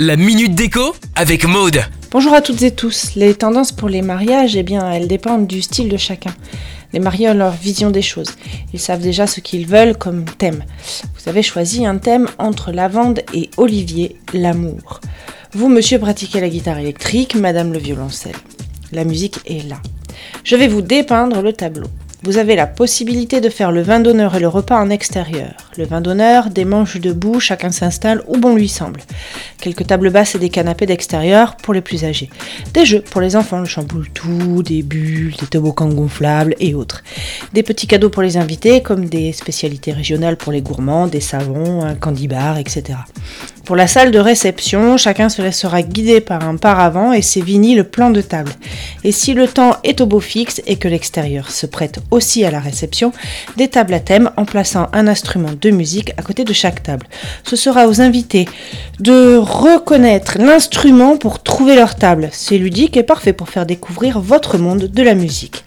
La minute déco avec Maude. Bonjour à toutes et tous. Les tendances pour les mariages, eh bien, elles dépendent du style de chacun. Les mariés ont leur vision des choses. Ils savent déjà ce qu'ils veulent comme thème. Vous avez choisi un thème entre lavande et olivier, l'amour. Vous, monsieur, pratiquez la guitare électrique, madame le violoncelle. La musique est là. Je vais vous dépeindre le tableau. Vous avez la possibilité de faire le vin d'honneur et le repas en extérieur. Le vin d'honneur, des manches debout, chacun s'installe où bon lui semble. Quelques tables basses et des canapés d'extérieur pour les plus âgés. Des jeux pour les enfants, le chamboule tout, des bulles, des toboggans gonflables et autres. Des petits cadeaux pour les invités comme des spécialités régionales pour les gourmands, des savons, un candy bar, etc. Pour la salle de réception, chacun se laissera guider par un paravent et sévinit le plan de table. Et si le temps est au beau fixe et que l'extérieur se prête aussi à la réception, des tables à thème en plaçant un instrument de musique à côté de chaque table. Ce sera aux invités de reconnaître l'instrument pour trouver leur table. C'est ludique et parfait pour faire découvrir votre monde de la musique.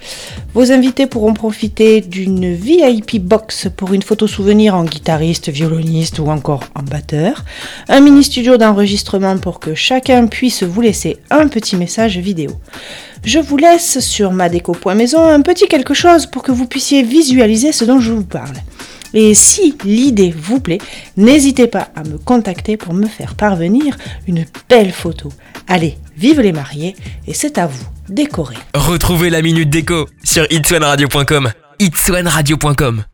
Vos invités pourront profiter d'une VIP box pour une photo souvenir en guitariste, violoniste ou encore en batteur, un mini studio d'enregistrement pour que chacun puisse vous laisser un petit message vidéo. Je vous laisse sur madeco.maison un petit quelque chose pour que vous puissiez visualiser ce dont je vous parle. Et si l'idée vous plaît, n'hésitez pas à me contacter pour me faire parvenir une belle photo. Allez, vive les mariés et c'est à vous décorer. Retrouvez la minute déco sur itswanradio.com. itswanradio.com